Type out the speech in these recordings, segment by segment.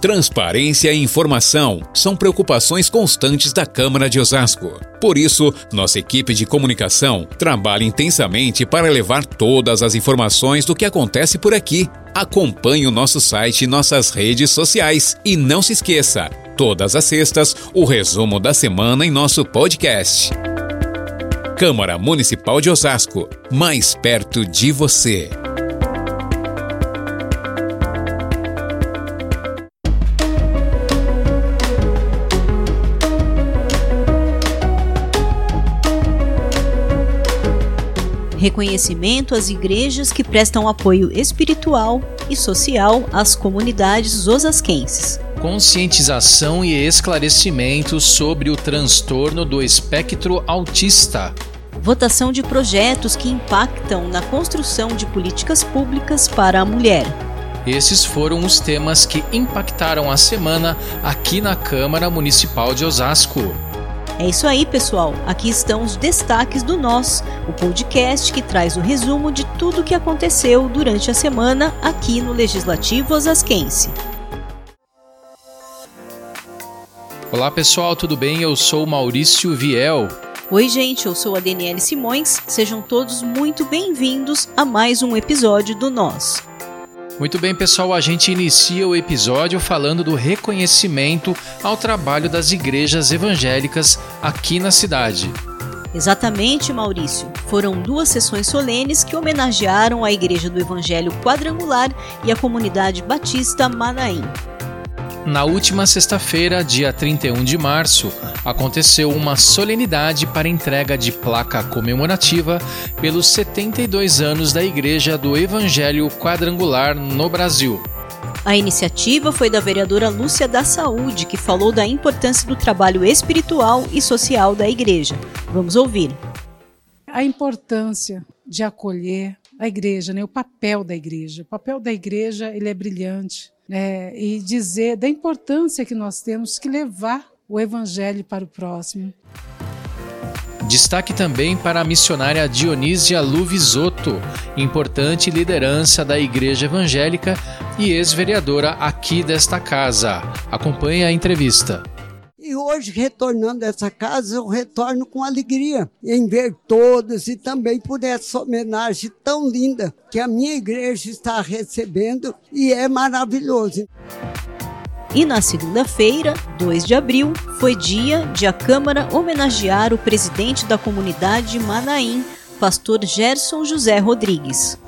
Transparência e informação são preocupações constantes da Câmara de Osasco. Por isso, nossa equipe de comunicação trabalha intensamente para levar todas as informações do que acontece por aqui. Acompanhe o nosso site e nossas redes sociais. E não se esqueça, todas as sextas, o resumo da semana em nosso podcast. Câmara Municipal de Osasco, mais perto de você. Reconhecimento às igrejas que prestam apoio espiritual e social às comunidades osasquenses. Conscientização e esclarecimento sobre o transtorno do espectro autista. Votação de projetos que impactam na construção de políticas públicas para a mulher. Esses foram os temas que impactaram a semana aqui na Câmara Municipal de Osasco. É isso aí, pessoal. Aqui estão os destaques do Nós, o podcast que traz o resumo de tudo o que aconteceu durante a semana aqui no Legislativo Osasquense. Olá, pessoal, tudo bem? Eu sou Maurício Viel. Oi, gente, eu sou a Daniele Simões. Sejam todos muito bem-vindos a mais um episódio do Nós. Muito bem, pessoal, a gente inicia o episódio falando do reconhecimento ao trabalho das igrejas evangélicas aqui na cidade. Exatamente, Maurício. Foram duas sessões solenes que homenagearam a Igreja do Evangelho Quadrangular e a comunidade batista Manaim. Na última sexta-feira, dia 31 de março, aconteceu uma solenidade para entrega de placa comemorativa pelos 72 anos da Igreja do Evangelho Quadrangular no Brasil. A iniciativa foi da vereadora Lúcia da Saúde, que falou da importância do trabalho espiritual e social da igreja. Vamos ouvir. A importância de acolher a igreja, né? o papel da igreja. O papel da igreja ele é brilhante né, e dizer da importância que nós temos que levar o evangelho para o próximo. Destaque também para a missionária Dionísia Luvisotto, importante liderança da Igreja Evangélica e ex-vereadora aqui desta casa. Acompanhe a entrevista. E hoje, retornando a essa casa, eu retorno com alegria em ver todos e também por essa homenagem tão linda que a minha igreja está recebendo e é maravilhoso. E na segunda-feira, 2 de abril, foi dia de a Câmara homenagear o presidente da comunidade Manaim, pastor Gerson José Rodrigues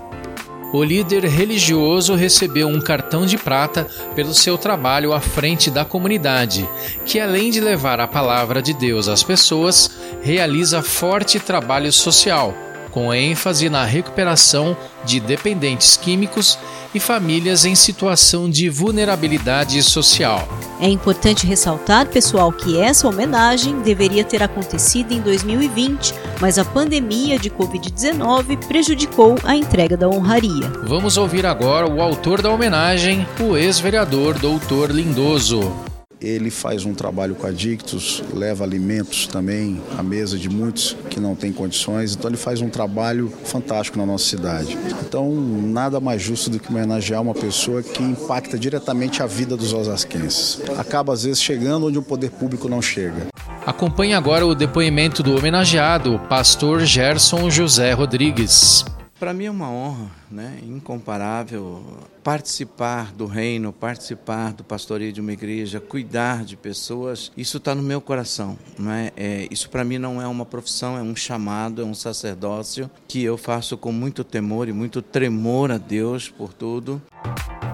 o líder religioso recebeu um cartão de prata pelo seu trabalho à frente da comunidade, que além de levar a palavra de Deus às pessoas, realiza forte trabalho social com ênfase na recuperação de dependentes químicos e famílias em situação de vulnerabilidade social. É importante ressaltar, pessoal, que essa homenagem deveria ter acontecido em 2020, mas a pandemia de Covid-19 prejudicou a entrega da honraria. Vamos ouvir agora o autor da homenagem, o ex-vereador Doutor Lindoso. Ele faz um trabalho com adictos, leva alimentos também à mesa de muitos que não têm condições. Então ele faz um trabalho fantástico na nossa cidade. Então nada mais justo do que homenagear uma pessoa que impacta diretamente a vida dos osasquenses. Acaba às vezes chegando onde o poder público não chega. Acompanhe agora o depoimento do homenageado, pastor Gerson José Rodrigues. Para mim é uma honra, né, incomparável, participar do reino, participar do pastoreio de uma igreja, cuidar de pessoas. Isso está no meu coração, não é? é isso para mim não é uma profissão, é um chamado, é um sacerdócio que eu faço com muito temor e muito tremor a Deus por tudo.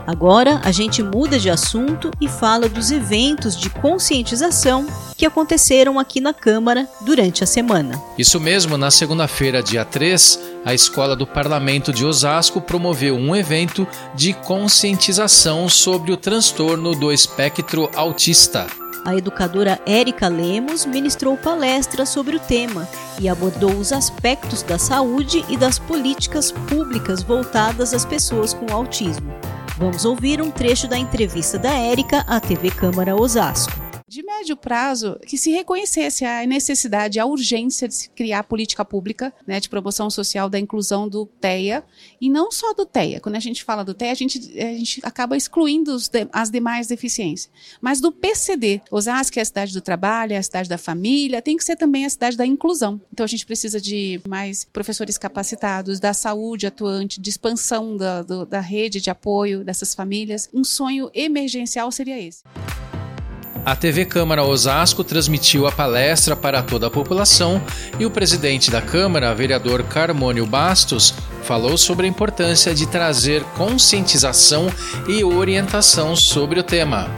Agora a gente muda de assunto e fala dos eventos de conscientização que aconteceram aqui na Câmara durante a semana. Isso mesmo, na segunda-feira, dia 3, a Escola do Parlamento de Osasco promoveu um evento de conscientização sobre o transtorno do espectro autista. A educadora Érica Lemos ministrou palestra sobre o tema e abordou os aspectos da saúde e das políticas públicas voltadas às pessoas com autismo. Vamos ouvir um trecho da entrevista da Érica à TV Câmara Osasco. De médio prazo, que se reconhecesse a necessidade, a urgência de se criar política pública né, de promoção social da inclusão do TEA, e não só do TEA. Quando a gente fala do TEA, a gente, a gente acaba excluindo de, as demais deficiências. Mas do PCD, Osasco é a cidade do trabalho, é a cidade da família, tem que ser também a cidade da inclusão. Então a gente precisa de mais professores capacitados, da saúde atuante, de expansão da, do, da rede de apoio dessas famílias. Um sonho emergencial seria esse. A TV Câmara Osasco transmitiu a palestra para toda a população e o presidente da Câmara, vereador Carmônio Bastos, falou sobre a importância de trazer conscientização e orientação sobre o tema.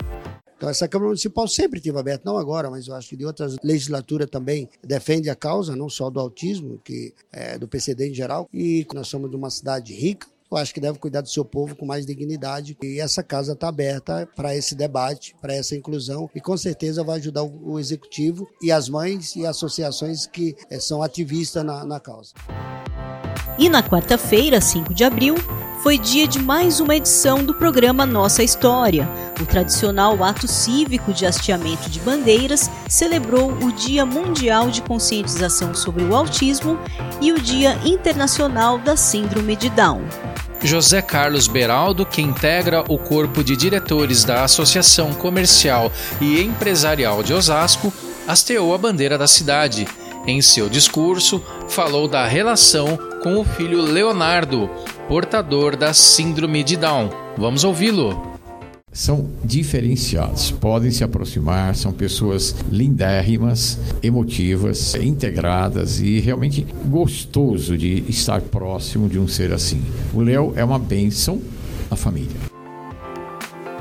Então, essa Câmara Municipal sempre esteve aberta, não agora, mas eu acho que de outras legislaturas também defende a causa, não só do autismo, que é do PCD em geral, e nós somos de uma cidade rica, eu acho que deve cuidar do seu povo com mais dignidade. E essa casa está aberta para esse debate, para essa inclusão e com certeza vai ajudar o, executivo e as mães e associações que é, são ativistas na, na causa. E na quarta-feira, 5 de abril, foi dia de mais uma edição do programa Nossa História. O tradicional ato cívico de hasteamento de bandeiras celebrou o Dia Mundial de Conscientização sobre o Autismo e o Dia Internacional da Síndrome de Down. José Carlos Beraldo, que integra o corpo de diretores da Associação Comercial e Empresarial de Osasco, hasteou a bandeira da cidade. Em seu discurso, falou da relação com o filho Leonardo, portador da Síndrome de Down. Vamos ouvi-lo são diferenciados, podem se aproximar, são pessoas lindérrimas, emotivas, integradas e realmente gostoso de estar próximo de um ser assim. O Léo é uma bênção na família.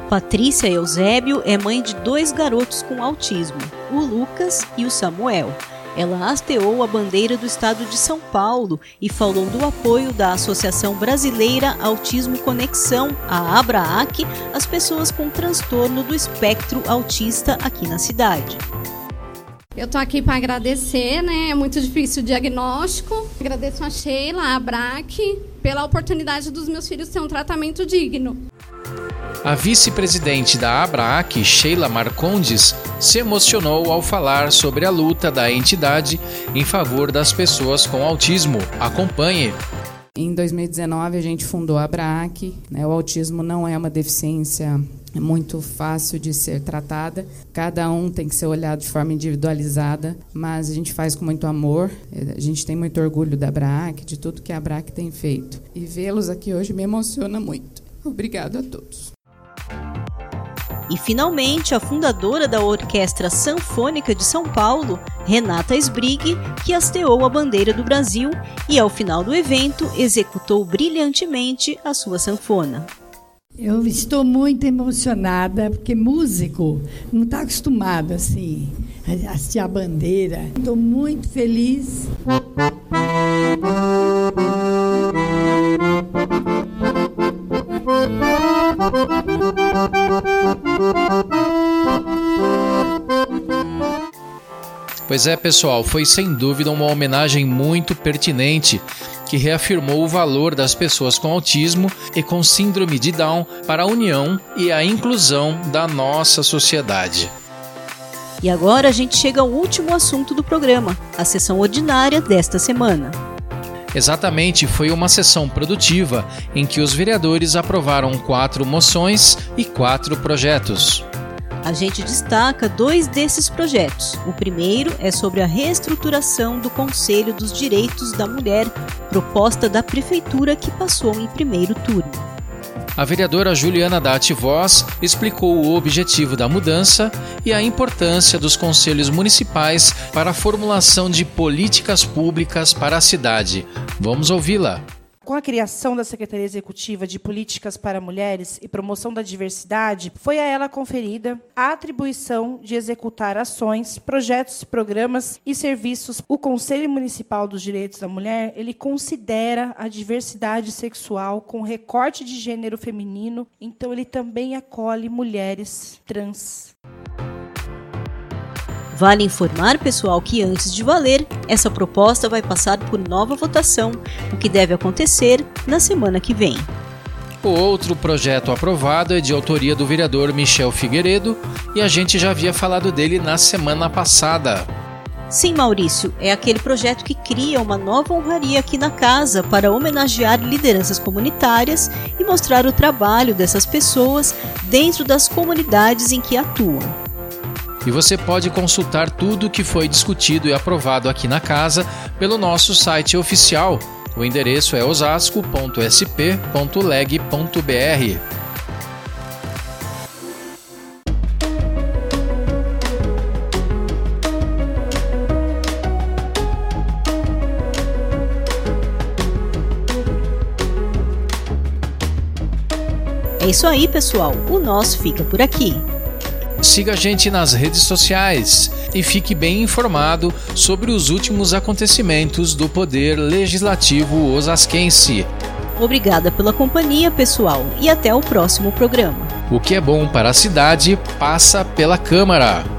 Patrícia Eusébio é mãe de dois garotos com autismo, o Lucas e o Samuel. Ela hasteou a bandeira do estado de São Paulo e falou do apoio da Associação Brasileira Autismo Conexão, a ABRAAC, às pessoas com transtorno do espectro autista aqui na cidade. Eu estou aqui para agradecer, né? É muito difícil o diagnóstico. Agradeço a Sheila, a ABRAC, pela oportunidade dos meus filhos ter um tratamento digno. A vice-presidente da ABRAAC, Sheila Marcondes, se emocionou ao falar sobre a luta da entidade em favor das pessoas com autismo. Acompanhe. Em 2019, a gente fundou a ABRAAC. Né? O autismo não é uma deficiência muito fácil de ser tratada. Cada um tem que ser olhado de forma individualizada, mas a gente faz com muito amor. A gente tem muito orgulho da ABRAAC, de tudo que a ABRAAC tem feito. E vê-los aqui hoje me emociona muito. Obrigado a todos. E finalmente, a fundadora da Orquestra Sanfônica de São Paulo, Renata Sbrig, que hasteou a bandeira do Brasil e, ao final do evento, executou brilhantemente a sua sanfona. Eu estou muito emocionada, porque músico não está acostumado assim a a bandeira. Estou muito feliz. Pois é, pessoal, foi sem dúvida uma homenagem muito pertinente que reafirmou o valor das pessoas com autismo e com síndrome de Down para a união e a inclusão da nossa sociedade. E agora a gente chega ao último assunto do programa, a sessão ordinária desta semana. Exatamente, foi uma sessão produtiva em que os vereadores aprovaram quatro moções e quatro projetos. A gente destaca dois desses projetos. O primeiro é sobre a reestruturação do Conselho dos Direitos da Mulher, proposta da Prefeitura que passou em primeiro turno. A vereadora Juliana Dati Voz explicou o objetivo da mudança e a importância dos conselhos municipais para a formulação de políticas públicas para a cidade. Vamos ouvi-la. Com a criação da Secretaria Executiva de Políticas para Mulheres e Promoção da Diversidade, foi a ela conferida a atribuição de executar ações, projetos, programas e serviços. O Conselho Municipal dos Direitos da Mulher, ele considera a diversidade sexual com recorte de gênero feminino, então ele também acolhe mulheres trans. Vale informar, pessoal, que antes de valer, essa proposta vai passar por nova votação, o que deve acontecer na semana que vem. O outro projeto aprovado é de autoria do vereador Michel Figueiredo e a gente já havia falado dele na semana passada. Sim, Maurício, é aquele projeto que cria uma nova honraria aqui na casa para homenagear lideranças comunitárias e mostrar o trabalho dessas pessoas dentro das comunidades em que atuam. E você pode consultar tudo o que foi discutido e aprovado aqui na casa pelo nosso site oficial. O endereço é osasco.sp.leg.br. É isso aí, pessoal. O nosso fica por aqui. Siga a gente nas redes sociais e fique bem informado sobre os últimos acontecimentos do Poder Legislativo Osasquense. Obrigada pela companhia, pessoal, e até o próximo programa. O que é bom para a cidade passa pela Câmara.